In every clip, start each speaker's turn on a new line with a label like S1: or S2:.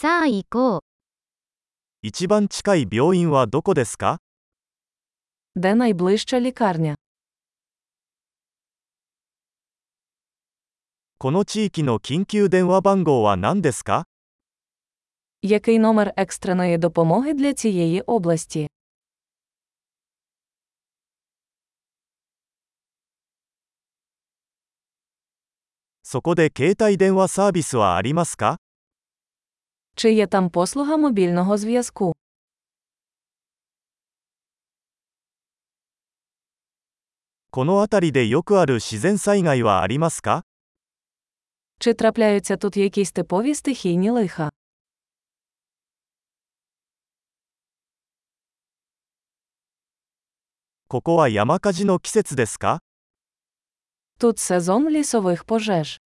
S1: さあ行こう。
S2: 一番近い病院はどこですか
S3: Де найближча лікарня?
S2: この地域の緊急電話番号は何ですか
S3: Який номер екстреної допомоги для цієї області?
S2: そこで携帯電話サービスはありますか
S3: чи є там послуга мобільного зв'язку. Чи трапляються тут якісь типові стихійні лиха? Тут сезон лісових пожеж.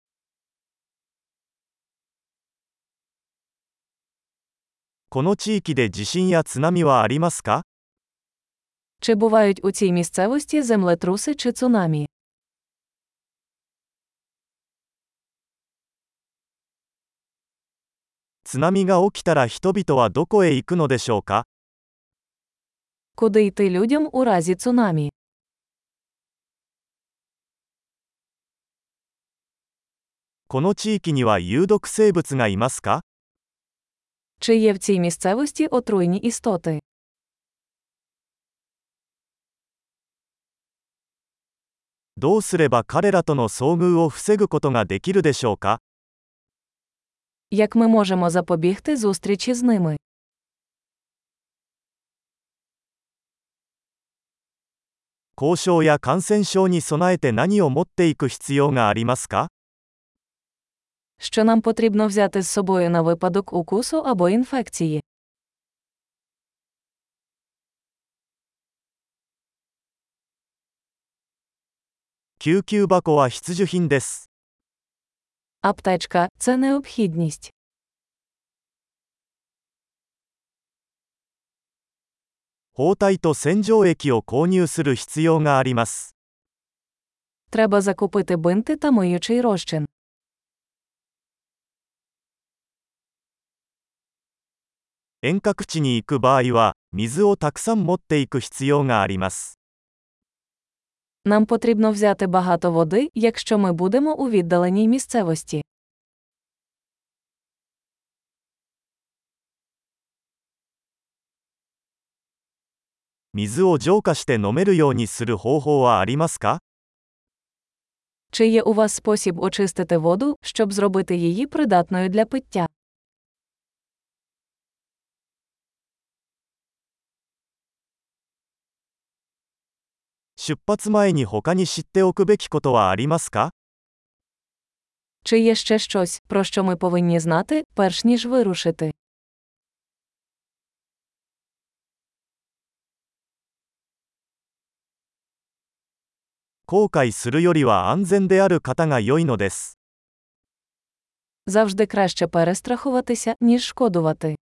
S2: この地域で地震や津波はありますか
S3: Чи бувають у цій місцевості землетруси чи цунамі?
S2: 津波が起きたら人々はどこへ行くのでしょうか
S3: Куди йти людям у разі цунамі?
S2: この地域には有毒生物がいますか
S3: Чи є в цій місцевості отруйні істоти?
S2: どうすれば彼らとの遭遇を防ぐことができるでしょうか
S3: Як ми можемо запобігти зустрічі з ними?
S2: 交渉や感染症に備えて何を持っていく必要がありますか
S3: Що нам потрібно взяти з собою на випадок укусу або інфекції?
S2: 救急箱は必需品です。
S3: Аптечка це необхідність.
S2: 包帯と洗浄液を購入する必要があります。
S3: Треба закупити бинти та миючий розчин.
S2: 遠隔地に行く場合は、水をたくさん持っていく必要があります。
S3: Нам потрібно взяти багато води, якщо ми будемо у віддаленій місцевості.
S2: 水を浄化して飲めるようにする方法はありますか
S3: Чи є у вас спосіб очистити воду, щоб зробити її придатною для пиття?
S2: 出発前に他に知っておくべきことはありますか
S3: Чи є ще щось, про що ми повинні знати, перш ніж вирушити?
S2: 後悔するよりは安全である方が良いのです。
S3: Завжди краще перестрахуватися, ніж шкодувати.